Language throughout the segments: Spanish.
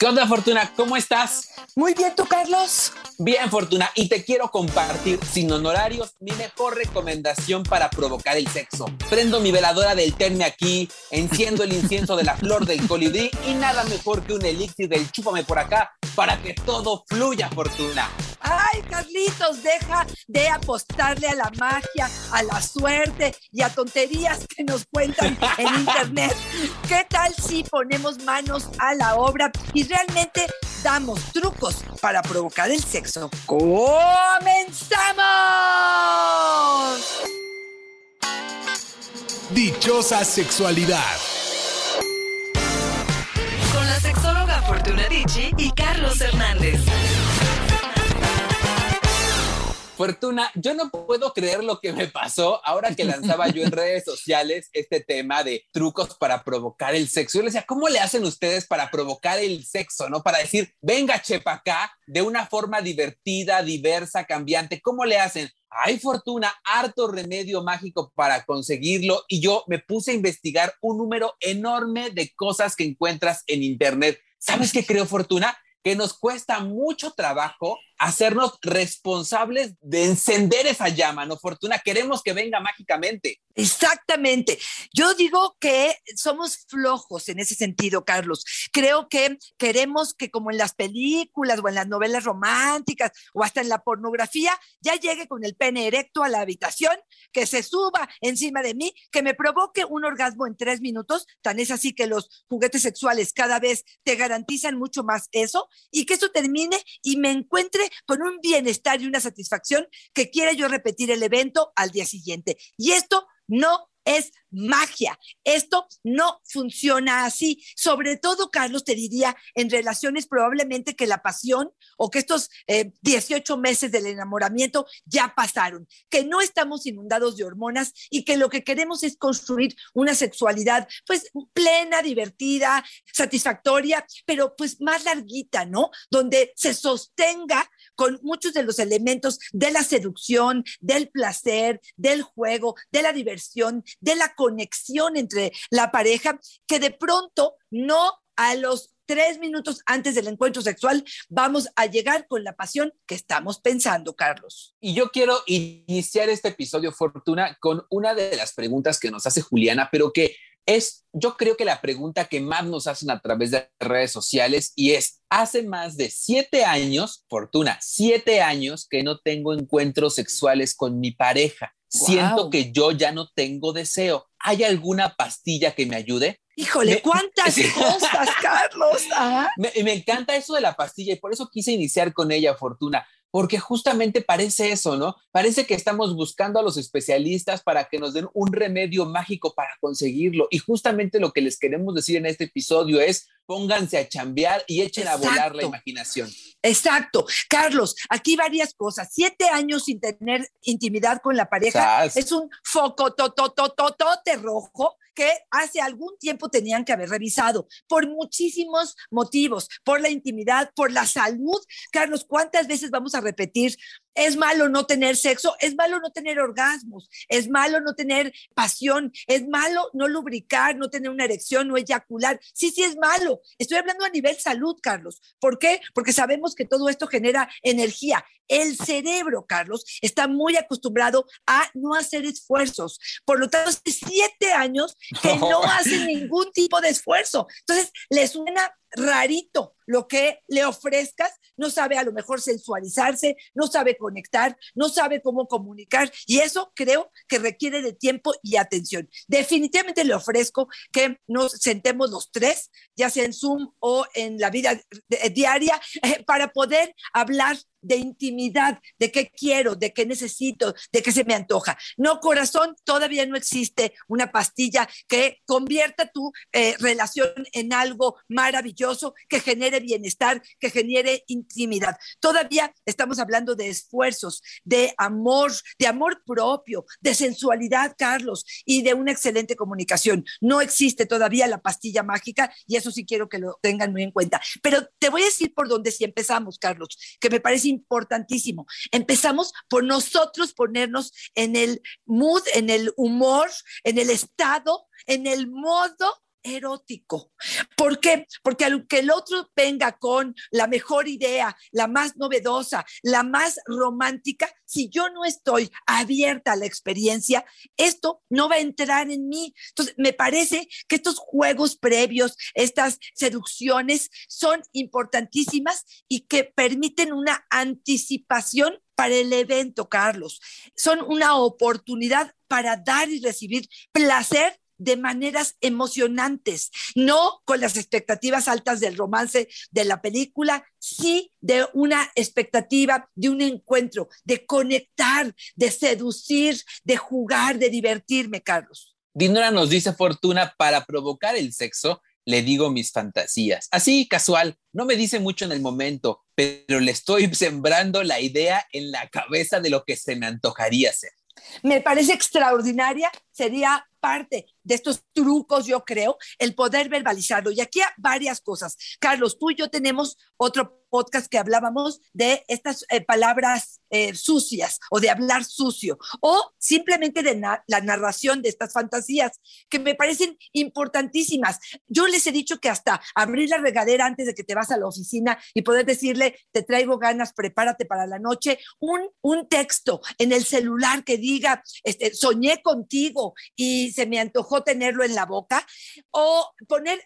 ¿Qué onda, Fortuna? ¿Cómo estás? Muy bien, ¿tú, Carlos? Bien, Fortuna, y te quiero compartir, sin honorarios, mi mejor recomendación para provocar el sexo. Prendo mi veladora del terme aquí, enciendo el incienso de la flor del colibrí y nada mejor que un elixir del chúpame por acá para que todo fluya, Fortuna. Ay, Carlitos, deja de apostarle a la magia, a la suerte y a tonterías que nos cuentan en internet. ¿Qué tal si ponemos manos a la obra y realmente damos trucos para provocar el sexo? ¡Comenzamos! Dichosa sexualidad. Fortuna, yo no puedo creer lo que me pasó ahora que lanzaba yo en redes sociales este tema de trucos para provocar el sexo. Yo le decía, ¿cómo le hacen ustedes para provocar el sexo? ¿No? Para decir, venga, chepa acá, de una forma divertida, diversa, cambiante. ¿Cómo le hacen? Hay fortuna, harto remedio mágico para conseguirlo y yo me puse a investigar un número enorme de cosas que encuentras en Internet. ¿Sabes qué creo, Fortuna? Que nos cuesta mucho trabajo hacernos responsables de encender esa llama, ¿no, Fortuna? Queremos que venga mágicamente. Exactamente. Yo digo que somos flojos en ese sentido, Carlos. Creo que queremos que como en las películas o en las novelas románticas o hasta en la pornografía, ya llegue con el pene erecto a la habitación, que se suba encima de mí, que me provoque un orgasmo en tres minutos. Tan es así que los juguetes sexuales cada vez te garantizan mucho más eso y que eso termine y me encuentre con un bienestar y una satisfacción que quiera yo repetir el evento al día siguiente. Y esto no es magia. Esto no funciona así. Sobre todo, Carlos, te diría, en relaciones probablemente que la pasión o que estos 18 eh, meses del enamoramiento ya pasaron, que no estamos inundados de hormonas y que lo que queremos es construir una sexualidad pues plena, divertida, satisfactoria, pero pues más larguita, ¿no? Donde se sostenga con muchos de los elementos de la seducción, del placer, del juego, de la diversión, de la conexión entre la pareja, que de pronto no a los tres minutos antes del encuentro sexual vamos a llegar con la pasión que estamos pensando, Carlos. Y yo quiero iniciar este episodio, Fortuna, con una de las preguntas que nos hace Juliana, pero que es, yo creo que la pregunta que más nos hacen a través de redes sociales y es, hace más de siete años, Fortuna, siete años que no tengo encuentros sexuales con mi pareja. Siento que yo ya no tengo deseo. ¿Hay alguna pastilla que me ayude? Híjole, cuántas cosas, Carlos. Me, me, encanta eso de la pastilla y por eso quise iniciar con ella, Fortuna, porque justamente parece eso, ¿no? Parece que estamos buscando a los especialistas para que nos den un remedio mágico para conseguirlo. Y justamente lo que les queremos decir en este episodio es, pónganse a chambear y echen Exacto. a volar la imaginación. Exacto. Carlos, aquí varias cosas. Siete años sin tener intimidad con la pareja Sas. es un foco tototototote rojo que hace algún tiempo tenían que haber revisado por muchísimos motivos, por la intimidad, por la salud. Carlos, ¿cuántas veces vamos a repetir? Es malo no tener sexo, es malo no tener orgasmos, es malo no tener pasión, es malo no lubricar, no tener una erección, no eyacular. Sí, sí es malo. Estoy hablando a nivel salud, Carlos. ¿Por qué? Porque sabemos que todo esto genera energía. El cerebro, Carlos, está muy acostumbrado a no hacer esfuerzos. Por lo tanto, hace siete años que no hace ningún tipo de esfuerzo. Entonces, le suena rarito lo que le ofrezcas, no sabe a lo mejor sensualizarse, no sabe conectar, no sabe cómo comunicar y eso creo que requiere de tiempo y atención. Definitivamente le ofrezco que nos sentemos los tres, ya sea en Zoom o en la vida diaria, eh, para poder hablar de intimidad, de qué quiero, de qué necesito, de qué se me antoja. No, corazón, todavía no existe una pastilla que convierta tu eh, relación en algo maravilloso, que genere bienestar, que genere intimidad. Todavía estamos hablando de esfuerzos, de amor, de amor propio, de sensualidad, Carlos, y de una excelente comunicación. No existe todavía la pastilla mágica y eso sí quiero que lo tengan muy en cuenta. Pero te voy a decir por dónde sí empezamos, Carlos, que me parece importantísimo. Empezamos por nosotros ponernos en el mood, en el humor, en el estado, en el modo erótico. ¿Por qué? Porque aunque el otro venga con la mejor idea, la más novedosa, la más romántica, si yo no estoy abierta a la experiencia, esto no va a entrar en mí. Entonces, me parece que estos juegos previos, estas seducciones son importantísimas y que permiten una anticipación para el evento, Carlos. Son una oportunidad para dar y recibir placer de maneras emocionantes, no con las expectativas altas del romance de la película, sí de una expectativa de un encuentro, de conectar, de seducir, de jugar, de divertirme, Carlos. Dinora nos dice Fortuna, para provocar el sexo, le digo mis fantasías. Así, casual, no me dice mucho en el momento, pero le estoy sembrando la idea en la cabeza de lo que se me antojaría hacer. Me parece extraordinaria, sería parte de estos trucos, yo creo, el poder verbalizarlo. Y aquí hay varias cosas. Carlos, tú y yo tenemos otro podcast que hablábamos de estas eh, palabras eh, sucias o de hablar sucio o simplemente de la narración de estas fantasías que me parecen importantísimas. Yo les he dicho que hasta abrir la regadera antes de que te vas a la oficina y poder decirle, te traigo ganas, prepárate para la noche, un, un texto en el celular que diga, este, soñé contigo y se me antojó tenerlo en la boca, o poner,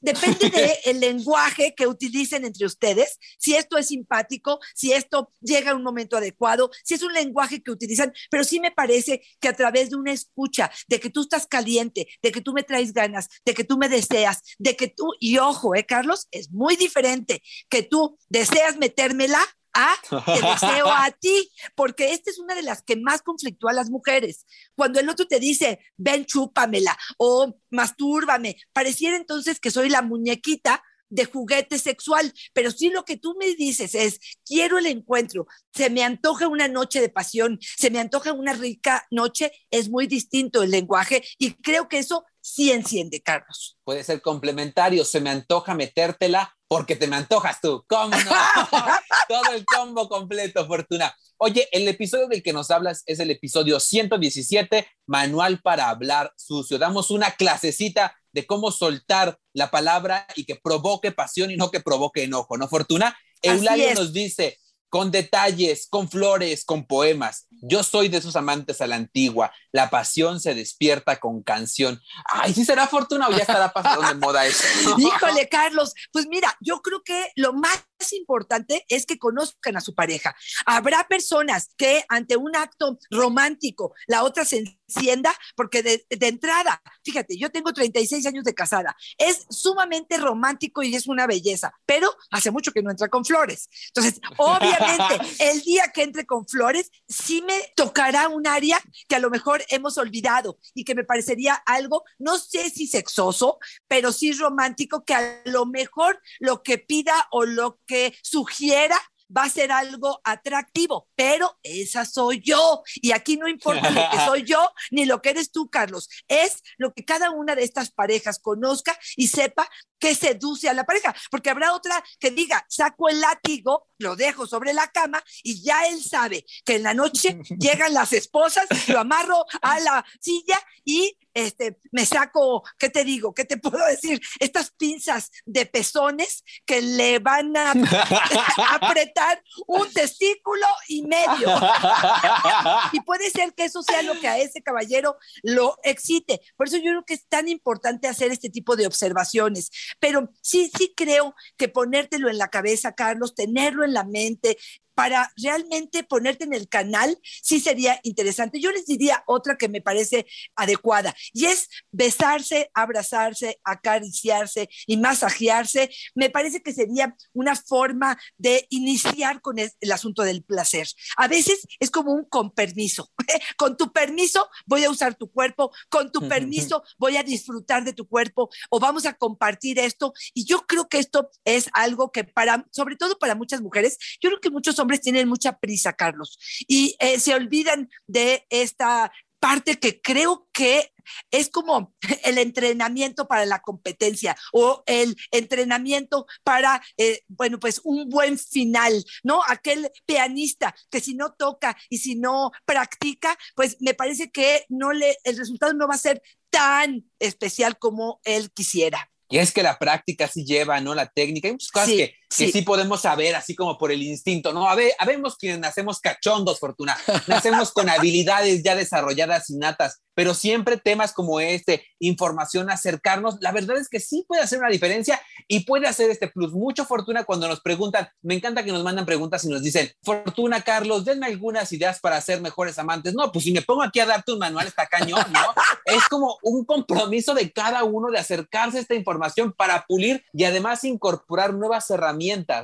depende del lenguaje que utilicen entre ustedes, si esto es simpático, si esto llega a un momento adecuado, si es un lenguaje que utilizan, pero sí me parece que a través de una escucha, de que tú estás caliente, de que tú me traes ganas, de que tú me deseas, de que tú, y ojo, eh, Carlos, es muy diferente que tú deseas metérmela a te deseo a ti, porque esta es una de las que más conflictúa a las mujeres. Cuando el otro te dice, ven, chúpamela o mastúrbame, pareciera entonces que soy la muñequita de juguete sexual, pero sí lo que tú me dices es, quiero el encuentro, se me antoja una noche de pasión, se me antoja una rica noche, es muy distinto el lenguaje y creo que eso sí enciende, Carlos. Puede ser complementario, se me antoja metértela porque te me antojas tú. ¿Cómo no? Todo el combo completo, Fortuna. Oye, el episodio del que nos hablas es el episodio 117, Manual para hablar sucio. Damos una clasecita de cómo soltar la palabra y que provoque pasión y no que provoque enojo, ¿no, Fortuna? Eulalia nos dice, con detalles, con flores, con poemas. Yo soy de esos amantes a la antigua. La pasión se despierta con canción. Ay, ¿sí será fortuna o ya estará pasando de moda eso? Híjole, Carlos, pues mira, yo creo que lo más importante es que conozcan a su pareja. Habrá personas que ante un acto romántico, la otra se encienda, porque de, de, entrada, fíjate, yo tengo 36 años de casada, es sumamente romántico y es una belleza, pero hace mucho que no entra con flores. Entonces, obviamente, el día que entre con flores, sí me tocará un área que a lo mejor hemos olvidado y que me parecería algo, no sé si sexoso, pero sí romántico, que a lo mejor lo que pida o lo que sugiera va a ser algo atractivo, pero esa soy yo. Y aquí no importa lo que soy yo ni lo que eres tú, Carlos. Es lo que cada una de estas parejas conozca y sepa que seduce a la pareja, porque habrá otra que diga, saco el látigo, lo dejo sobre la cama y ya él sabe que en la noche llegan las esposas, lo amarro a la silla y este, me saco, ¿qué te digo? ¿Qué te puedo decir? Estas pinzas de pezones que le van a apretar un testículo y medio. y puede ser que eso sea lo que a ese caballero lo excite. Por eso yo creo que es tan importante hacer este tipo de observaciones. Pero sí, sí creo que ponértelo en la cabeza, Carlos, tenerlo en la mente, para realmente ponerte en el canal, sí sería interesante. Yo les diría otra que me parece adecuada y es besarse, abrazarse, acariciarse y masajearse. Me parece que sería una forma de iniciar con el, el asunto del placer. A veces es como un con permiso. con tu permiso voy a usar tu cuerpo, con tu permiso voy a disfrutar de tu cuerpo o vamos a compartir esto. Y yo creo que esto es algo que para, sobre todo para muchas mujeres, yo creo que muchos hombres tienen mucha prisa, Carlos, y eh, se olvidan de esta parte que creo que es como el entrenamiento para la competencia o el entrenamiento para, eh, bueno, pues un buen final, ¿no? Aquel pianista que si no toca y si no practica, pues me parece que no le, el resultado no va a ser tan especial como él quisiera. Y es que la práctica sí lleva, ¿no? La técnica. Hay muchas cosas Sí, que, que sí. sí. podemos saber, así como por el instinto, ¿no? A ver, habemos quienes nacemos cachondos, Fortuna. Nacemos con habilidades ya desarrolladas innatas, pero siempre temas como este, información, acercarnos, la verdad es que sí puede hacer una diferencia y puede hacer este plus. Mucho Fortuna cuando nos preguntan, me encanta que nos mandan preguntas y nos dicen, Fortuna, Carlos, denme algunas ideas para ser mejores amantes. No, pues si me pongo aquí a darte un manual, está cañón, ¿no? es como un compromiso de cada uno de acercarse a esta información para pulir y además incorporar nuevas herramientas,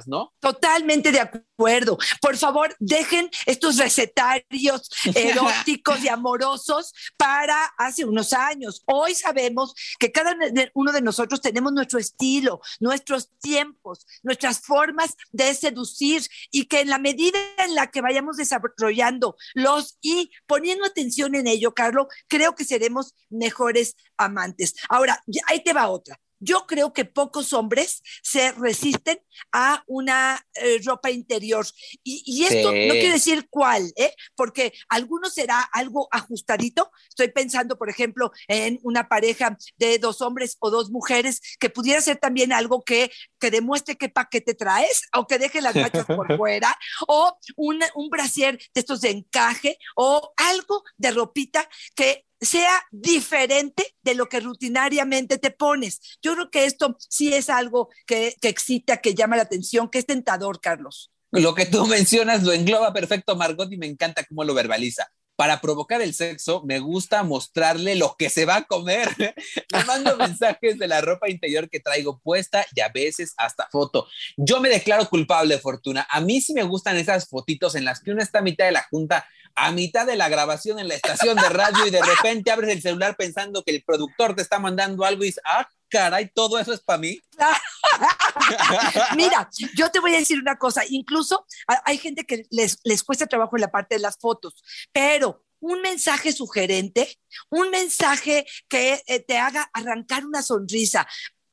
¿no? Totalmente de acuerdo. Por favor, dejen estos recetarios eróticos y amorosos para hace unos años. Hoy sabemos que cada uno de nosotros tenemos nuestro estilo, nuestros tiempos, nuestras formas de seducir y que en la medida en la que vayamos desarrollando los y poniendo atención en ello, Carlos, creo que seremos mejores amantes. Ahora, ahí te va otra. Yo creo que pocos hombres se resisten a una eh, ropa interior. Y, y esto Sí. no quiere decir cuál, ¿eh? porque algunos será algo ajustadito. Estoy pensando, por ejemplo, en una pareja de dos hombres o dos mujeres que pudiera ser también algo que, que demuestre qué paquete traes o que deje las machas por fuera o un, un brasier de estos de encaje o algo de ropita que sea diferente de lo que rutinariamente te pones. Yo creo que esto sí es algo que, que excita, que llama la atención, que es tentador, Carlos. Lo que tú mencionas lo engloba perfecto, Margot, y me encanta cómo lo verbaliza. Para provocar el sexo, me gusta mostrarle lo que se va a comer. Le mando mensajes de la ropa interior que traigo puesta y a veces hasta foto. Yo me declaro culpable, Fortuna. A mí sí me gustan esas fotitos en las que uno está a mitad de la junta, a mitad de la grabación en la estación de radio y de repente abres el celular pensando que el productor te está mandando algo y dices, ah, caray, todo eso es para mí. Mira, yo te voy a decir una cosa, incluso hay gente que les, les cuesta trabajo en la parte de las fotos, pero un mensaje sugerente, un mensaje que eh, te haga arrancar una sonrisa,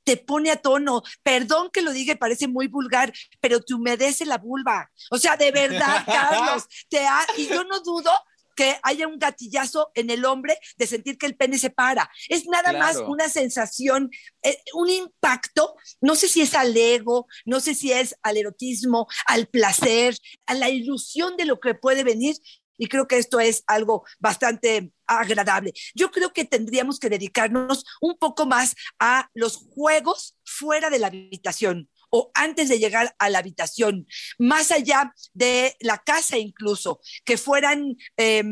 te pone a tono, perdón que lo diga, y parece muy vulgar, pero te humedece la vulva. O sea, de verdad, Carlos, te ha- y yo no dudo que haya un gatillazo en el hombre de sentir que el pene se para. Es nada más Claro. una sensación, eh, un impacto, no sé si es al ego, no sé si es al erotismo, al placer, a la ilusión de lo que puede venir. Y creo que esto es algo bastante agradable. Yo creo que tendríamos que dedicarnos un poco más a los juegos fuera de la habitación o antes de llegar a la habitación, más allá de la casa incluso, que fueran eh,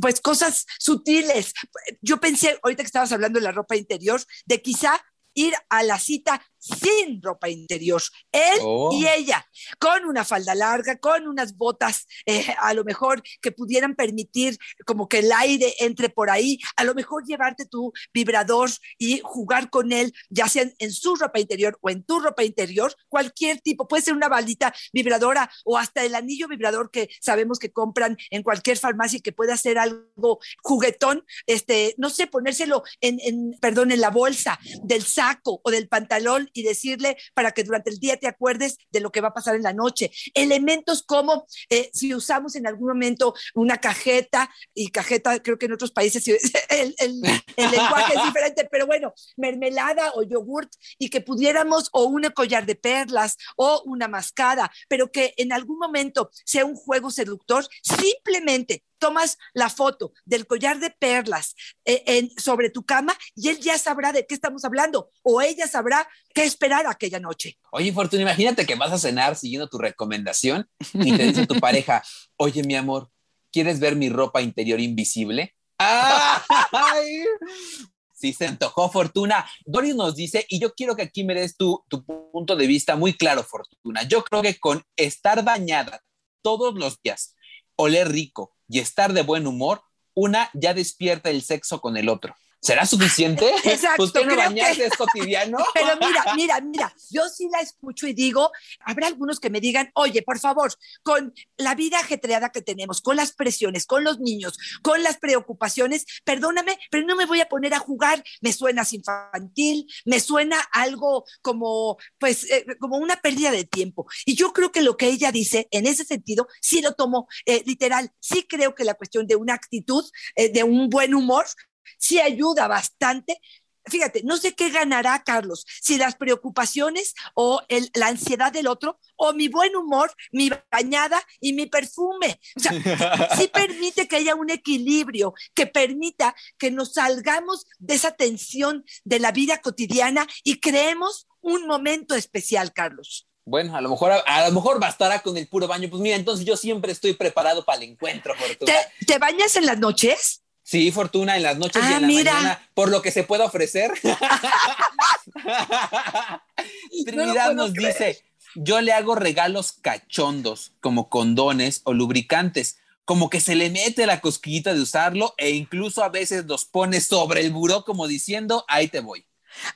pues cosas sutiles. Yo pensé, ahorita que estabas hablando de la ropa interior, de quizá ir a la cita sin ropa interior, él Oh. y ella, con una falda larga, con unas botas, eh, a lo mejor que pudieran permitir como que el aire entre por ahí, a lo mejor llevarte tu vibrador y jugar con él, ya sea en, en su ropa interior o en tu ropa interior, cualquier tipo, puede ser una baldita vibradora o hasta el anillo vibrador que sabemos que compran en cualquier farmacia y que puede hacer algo juguetón, este, no sé, ponérselo en, en, perdón, en la bolsa del saco o del pantalón y decirle para que durante el día te acuerdes de lo que va a pasar en la noche. Elementos como eh, si usamos en algún momento una cajeta, y cajeta creo que en otros países el, el, el lenguaje es diferente, pero bueno, mermelada o yogurt y que pudiéramos o un collar de perlas o una mascada, pero que en algún momento sea un juego seductor, simplemente tomas la foto del collar de perlas eh, en, sobre tu cama y él ya sabrá de qué estamos hablando o ella sabrá qué esperar aquella noche. Oye, Fortuna, imagínate que vas a cenar siguiendo tu recomendación y te dice tu pareja, oye, mi amor, ¿quieres ver mi ropa interior invisible? ¡Ay! Sí, se antojó Fortuna. Doris nos dice, y yo quiero que aquí me des tu, tu punto de vista muy claro, Fortuna. Yo creo que con estar bañada todos los días, oler rico y estar de buen humor, una ya despierta el sexo con el otro. ¿Será suficiente? Exacto, ¿Usted no creo bañarse que- es cotidiano? Pero mira, mira, mira, yo sí la escucho y digo, habrá algunos que me digan, oye, por favor, con la vida ajetreada que tenemos, con las presiones, con los niños, con las preocupaciones, perdóname, pero no me voy a poner a jugar, me suenas infantil, me suena algo como, pues, eh, como una pérdida de tiempo. Y yo creo que lo que ella dice, en ese sentido, sí lo tomo eh, literal, sí creo que la cuestión de una actitud, eh, de un buen humor, sí ayuda bastante fíjate, no sé qué ganará Carlos, si las preocupaciones o el- la ansiedad del otro, o mi buen humor, mi bañada y mi perfume. O sea, sí permite que haya un equilibrio, que permita que nos salgamos de esa tensión de la vida cotidiana y creemos un momento especial, Carlos. Bueno, a lo mejor a, lo mejor bastará con el puro baño. Pues mira, entonces yo siempre estoy preparado para el encuentro, Fortuna. ¿Te, te bañas en las noches? Sí, Fortuna, en las noches y Ah, en la mira. mañana, por lo que se pueda ofrecer. Trinidad nos creer. dice, yo le hago regalos cachondos, como condones o lubricantes, como que se le mete la cosquillita de usarlo e incluso a veces los pone sobre el buró como diciendo, ahí te voy.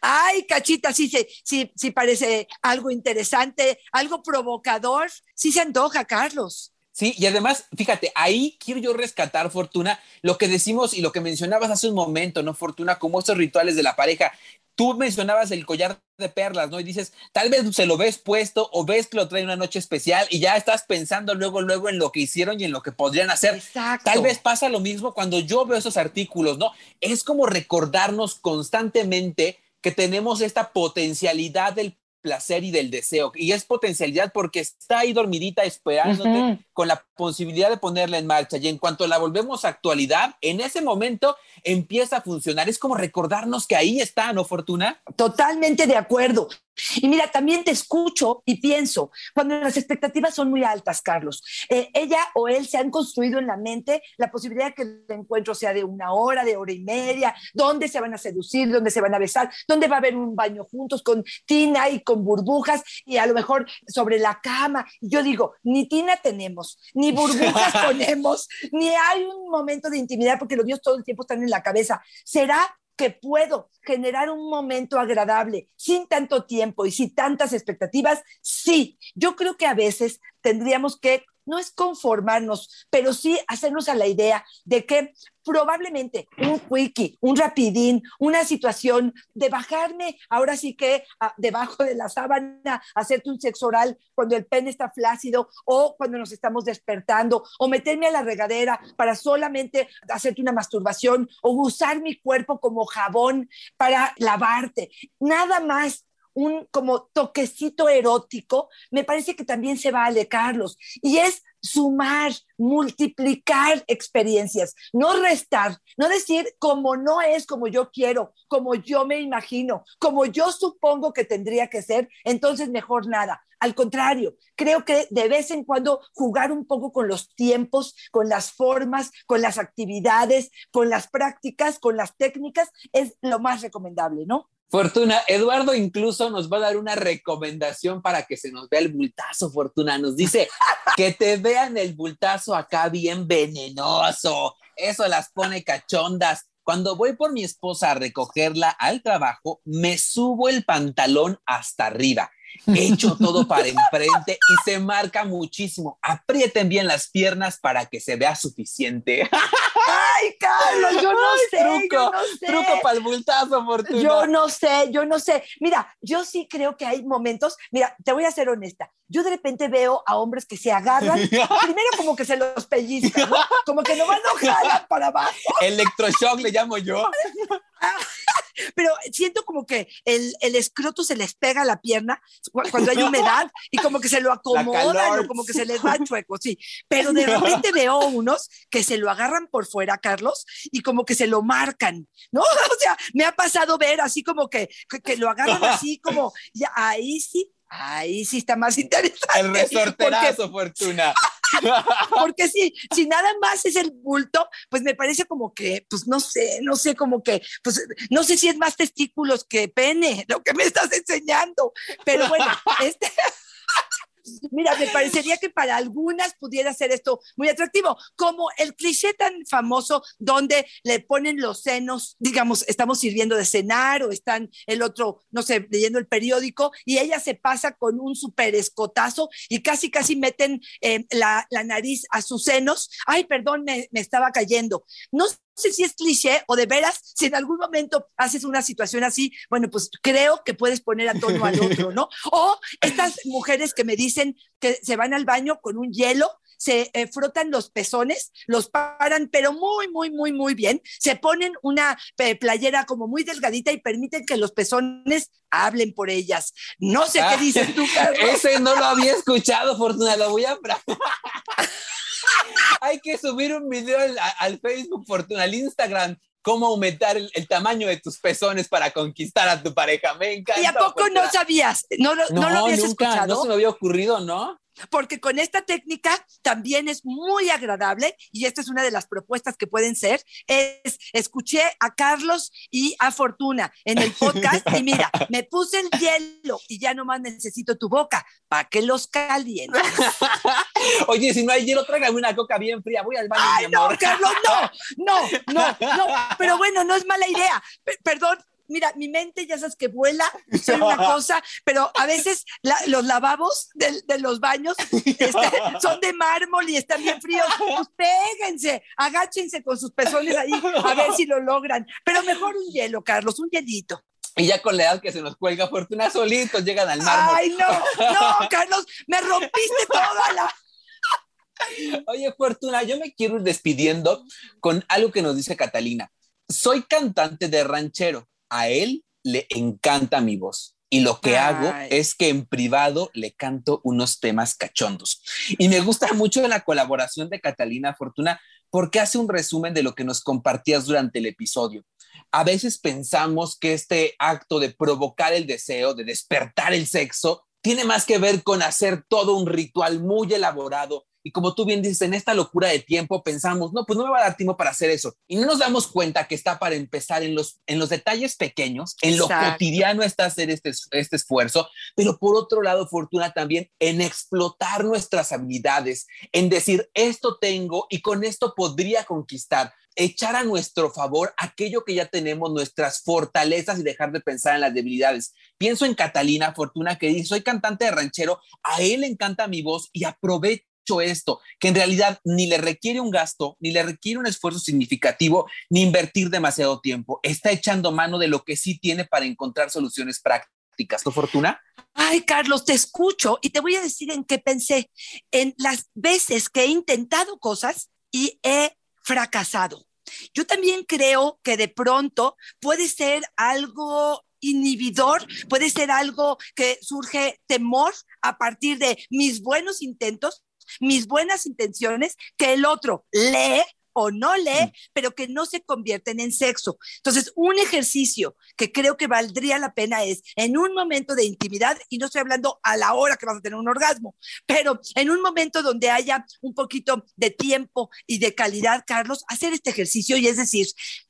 Ay, cachita, sí, sí, sí, sí parece algo interesante, algo provocador. Sí se antoja, Carlos. Sí, y además, fíjate, ahí quiero yo rescatar, Fortuna, lo que decimos y lo que mencionabas hace un momento, ¿no, Fortuna? Como estos rituales de la pareja. Tú mencionabas el collar de perlas, ¿no? Y dices, tal vez se lo ves puesto o ves que lo trae una noche especial y ya estás pensando luego, luego en lo que hicieron y en lo que podrían hacer. Exacto. Tal vez pasa lo mismo cuando yo veo esos artículos, ¿no? Es como recordarnos constantemente que tenemos esta potencialidad del placer y del deseo. Y es potencialidad porque está ahí dormidita esperándote Ujú. Con la posibilidad de ponerla en marcha. Y en cuanto la volvemos a actualidad, en ese momento empieza a funcionar. Es como recordarnos que ahí está, ¿no, Fortuna? Totalmente de acuerdo. Y mira, también te escucho y pienso, cuando las expectativas son muy altas, Carlos, eh, ella o él se han construido en la mente la posibilidad de que el encuentro sea de una hora, de hora y media, dónde se van a seducir, dónde se van a besar, dónde va a haber un baño juntos con tina y con burbujas y a lo mejor sobre la cama. Y yo digo, ni tina tenemos, ni burbujas ponemos, ni hay un momento de intimidad porque los niños todo el tiempo están en la cabeza. ¿Será que puedo generar un momento agradable sin tanto tiempo y sin tantas expectativas? Sí, yo creo que a veces tendríamos que, no es conformarnos, pero sí hacernos a la idea de que probablemente un quickie, un rapidín, una situación de bajarme, ahora sí que ah, debajo de la sábana, hacerte un sexo oral cuando el pene está flácido o cuando nos estamos despertando, o meterme a la regadera para solamente hacerte una masturbación o usar mi cuerpo como jabón para lavarte. Nada más un como toquecito erótico, me parece que también se vale, Carlos, y es sumar, multiplicar experiencias, no restar, no decir como no es como yo quiero, como yo me imagino, como yo supongo que tendría que ser, entonces mejor nada. Al contrario, creo que de vez en cuando jugar un poco con los tiempos, con las formas, con las actividades, con las prácticas, con las técnicas, es lo más recomendable, ¿no? Fortuna, Eduardo incluso nos va a dar una recomendación para que se nos vea el bultazo, Fortuna. Nos dice que te vean el bultazo acá bien venenoso. Eso las pone cachondas. Cuando voy por mi esposa a recogerla al trabajo, me subo el pantalón hasta arriba. Echo todo para enfrente y se marca muchísimo. Aprieten bien las piernas para que se vea suficiente. Ay, Carlos, yo no sé, truco, yo no sé. truco para el bultazo, Fortuna. Yo no sé, yo no sé. Mira, yo sí creo que hay momentos, mira, te voy a ser honesta. Yo de repente veo a hombres que se agarran, primero como que se los pellizcan, ¿no? Como que nomás no jalan para abajo. Electroshock le llamo yo. Pero siento como que el, el escroto se les pega a la pierna cuando hay humedad y como que se lo acomodan o como que se les da chueco, sí. Pero de repente veo unos que se lo agarran por fuera, Carlos, y como que se lo marcan, ¿no? O sea, me ha pasado ver así como que, que, que lo agarran así como, ya, ahí sí, ahí sí está más interesante. El resorterazo, Fortuna. Porque si, si nada más es el bulto, pues me parece como que, pues no sé, no sé, como que, pues no sé si es más testículos que pene, lo que me estás enseñando. Pero bueno, este. Mira, me parecería que para algunas pudiera ser esto muy atractivo, como el cliché tan famoso donde le ponen los senos, digamos, estamos sirviendo de cenar o están el otro, no sé, leyendo el periódico y ella se pasa con un súper escotazo y casi, casi meten eh, la, nariz a sus senos. Ay, perdón, me, me estaba cayendo. No sé si es cliché o de veras, si en algún momento haces una situación así, bueno, pues creo que puedes poner a tono al otro, ¿no? O estas mujeres que me dicen que se van al baño con un hielo, se eh, frotan los pezones, los paran, pero muy, muy, muy, muy bien, se ponen una eh, playera como muy delgadita y permiten que los pezones hablen por ellas. No sé qué dices tú, Carlos. Ese no lo había escuchado, Fortuna, lo voy a... Hay que subir un video al, al, Facebook, Fortuna, al Instagram. Cómo aumentar el, el, tamaño de tus pezones para conquistar a tu pareja. Me encanta. ¿Y a poco Fortuna. no sabías? ¿No, no, no, lo habías nunca, escuchado? No se me había ocurrido, ¿no? Porque con esta técnica también es muy agradable y esta es una de las propuestas que pueden ser, es escuché a Carlos y a Fortuna en el podcast y mira, me puse el hielo y ya nomás necesito tu boca para que los calientes. Oye, si no hay hielo, tráigame una coca bien fría, voy al baño. Ay, mi amor. no, Carlos, no, no, no, no, pero bueno, no es mala idea. P perdón, mira, mi mente ya sabes que vuela, soy una cosa, pero a veces la, los lavabos de, de los baños este, son de mármol y están bien fríos. Pues péguense, agáchense con sus pezones ahí a ver si lo logran. Pero mejor un hielo, Carlos, un hielito. Y ya con la edad que se nos cuelga fortuna solitos llegan al mármol. Ay, no, no, Carlos, me rompiste toda la... Oye, Fortuna, yo me quiero ir despidiendo con algo que nos dice Catalina. Soy cantante de ranchero. A él le encanta mi voz. Y lo que Ay. hago es que en privado le canto unos temas cachondos. Y me gusta mucho la colaboración de Catalina Fortuna porque hace un resumen de lo que nos compartías durante el episodio. A veces pensamos que este acto de provocar el deseo, de despertar el sexo, tiene más que ver con hacer todo un ritual muy elaborado. Y como tú bien dices, en esta locura de tiempo pensamos, no, pues no me va a dar tiempo para hacer eso. Y no nos damos cuenta que está para empezar en los, en los detalles pequeños, en lo Exacto. cotidiano está hacer este, este esfuerzo, pero por otro lado, Fortuna, también en explotar nuestras habilidades, en decir, esto tengo y con esto podría conquistar echar a nuestro favor aquello que ya tenemos, nuestras fortalezas y dejar de pensar en las debilidades. Pienso en Catalina Fortuna que dice, soy cantante de ranchero, a él le encanta mi voz y aprovecho esto, que en realidad ni le requiere un gasto, ni le requiere un esfuerzo significativo, ni invertir demasiado tiempo. Está echando mano de lo que sí tiene para encontrar soluciones prácticas. ¿Tu fortuna? Ay, Carlos, te escucho y te voy a decir en qué pensé. En las veces que he intentado cosas y he fracasado. Yo también creo que de pronto puede ser algo inhibidor, puede ser algo que surge temor a partir de mis buenos intentos, mis buenas intenciones, que el otro lee o no lee, pero que no se convierten en sexo. Entonces, un ejercicio que creo que valdría la pena es en un momento de intimidad, y no estoy hablando a la hora que vas a tener un orgasmo, pero en un momento donde haya un poquito de tiempo y de calidad, Carlos, hacer este ejercicio y es decir,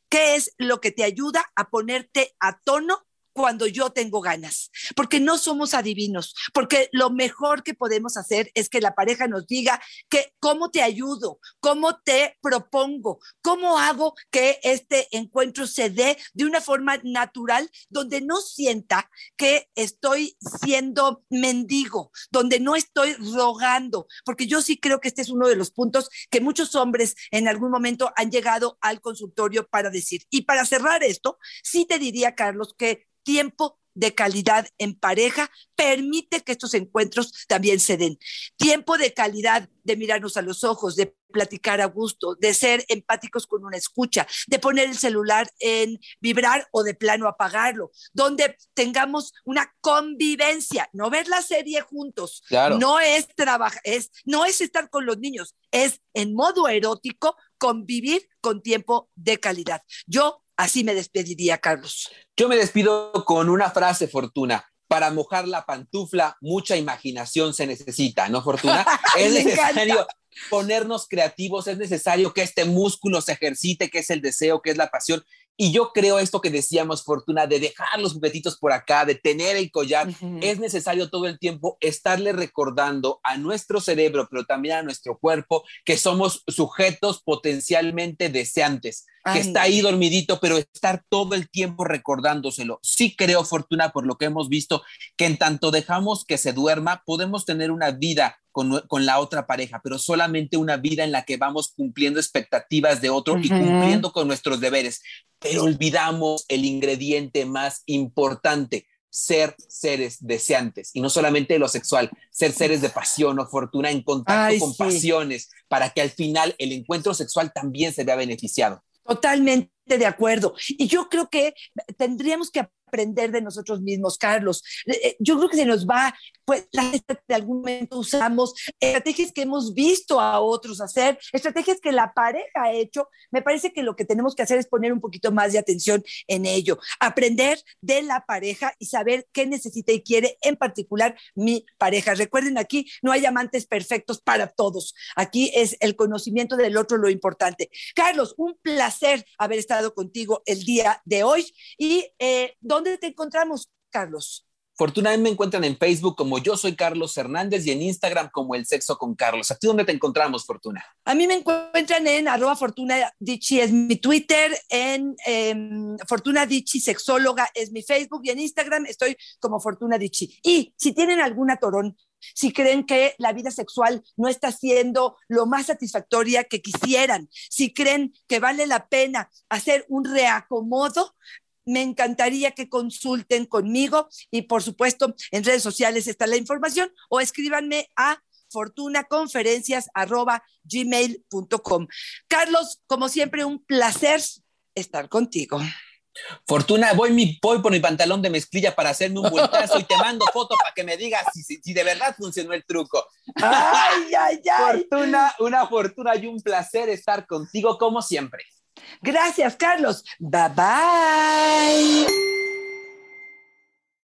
¿qué es lo que te ayuda a ponerte a tono cuando yo tengo ganas, porque no somos adivinos, porque lo mejor que podemos hacer es que la pareja nos diga que cómo te ayudo, cómo te propongo, cómo hago que este encuentro se dé de una forma natural, donde no sienta que estoy siendo mendigo, donde no estoy rogando, porque yo sí creo que este es uno de los puntos que muchos hombres en algún momento han llegado al consultorio para decir. Y para cerrar esto, sí te diría, Carlos, que tiempo de calidad en pareja permite que estos encuentros también se den. Tiempo de calidad de mirarnos a los ojos, de platicar a gusto, de ser empáticos con una escucha, de poner el celular en vibrar o de plano apagarlo, donde tengamos una convivencia, no ver la serie juntos, no es trabajar, es no es estar con los niños, es en modo erótico convivir con tiempo de calidad. Yo así me despediría, Carlos. Yo me despido con una frase, Fortuna para mojar la pantufla, mucha imaginación se necesita, ¿no, Fortuna? es necesario ponernos creativos, es necesario que este músculo se ejercite, que es el deseo, que es la pasión. Y yo creo esto que decíamos, Fortuna, de dejar los juguetitos por acá, de tener el collar, es necesario todo el tiempo estarle recordando a nuestro cerebro, pero también a nuestro cuerpo, que somos sujetos potencialmente deseantes, que está ahí dormidito, pero estar todo el tiempo recordándoselo. Sí creo, Fortuna, por lo que hemos visto, que en tanto dejamos que se duerma, podemos tener una vida con, con, la otra pareja, pero solamente una vida en la que vamos cumpliendo expectativas de otro y cumpliendo con nuestros deberes, pero olvidamos el ingrediente más importante, ser seres deseantes y no solamente lo sexual, ser seres de pasión o fortuna en contacto con pasiones para que al final el encuentro sexual también se vea beneficiado. Totalmente de acuerdo. Y yo creo que tendríamos que aprender de nosotros mismos, Carlos. Eh, eh, yo creo que se nos va, pues, de algún momento usamos estrategias que hemos visto a otros hacer, estrategias que la pareja ha hecho. Me parece que lo que tenemos que hacer es poner un poquito más de atención en ello, aprender de la pareja y saber qué necesita y quiere en particular mi pareja. Recuerden, aquí no hay amantes perfectos para todos. Aquí es el conocimiento del otro lo importante. Carlos, un placer haber estado contigo el día de hoy y eh, ¿Dónde te encontramos, Carlos? Fortuna me encuentran en Facebook como yo soy Carlos Hernández y en Instagram como El Sexo con Carlos. ¿A ti dónde te encontramos, Fortuna? A mí me encuentran en arroba Fortuna Dichi es mi Twitter, en em, Fortuna Dichi Sexóloga es mi Facebook y en Instagram estoy como Fortuna Dichi. Y si tienen alguna torón, si creen que la vida sexual no está siendo lo más satisfactoria que quisieran, si creen que vale la pena hacer un reacomodo, me encantaría que consulten conmigo y por supuesto en redes sociales está la información o escríbanme a fortunaconferencias.gmail.com. Carlos, como siempre, un placer estar contigo. Fortuna, voy, mi, voy por mi pantalón de mezclilla para hacerme un vueltazo y te mando foto para que me digas si, si, de verdad funcionó el truco. Ay, ay, ay. Fortuna, una fortuna y un placer estar contigo como siempre. Gracias, Carlos. Bye bye.